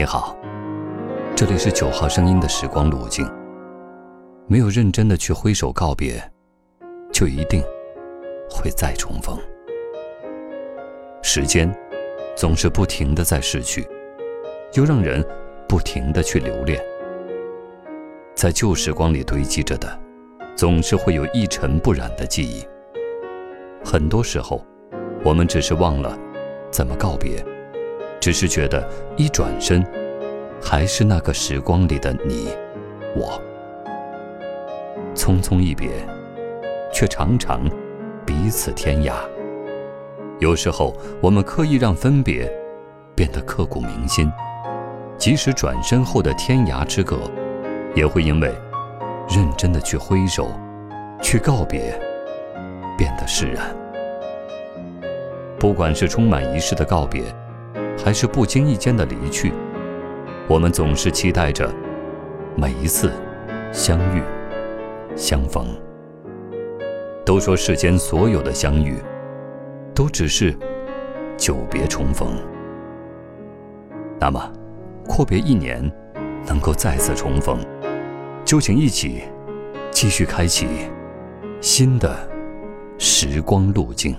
你好，这里是九号声音的时光路径。没有认真的去挥手告别，就一定会再重逢。时间总是不停的在逝去，又让人不停的去留恋。在旧时光里堆积着的，总是会有一尘不染的记忆。很多时候，我们只是忘了怎么告别。只是觉得一转身，还是那个时光里的你，我。匆匆一别，却常常彼此天涯。有时候，我们刻意让分别变得刻骨铭心，即使转身后的天涯之隔，也会因为认真的去挥手、去告别，变得释然。不管是充满仪式的告别。还是不经意间的离去，我们总是期待着每一次相遇、相逢。都说世间所有的相遇，都只是久别重逢。那么，阔别一年，能够再次重逢，就请一起继续开启新的时光路径。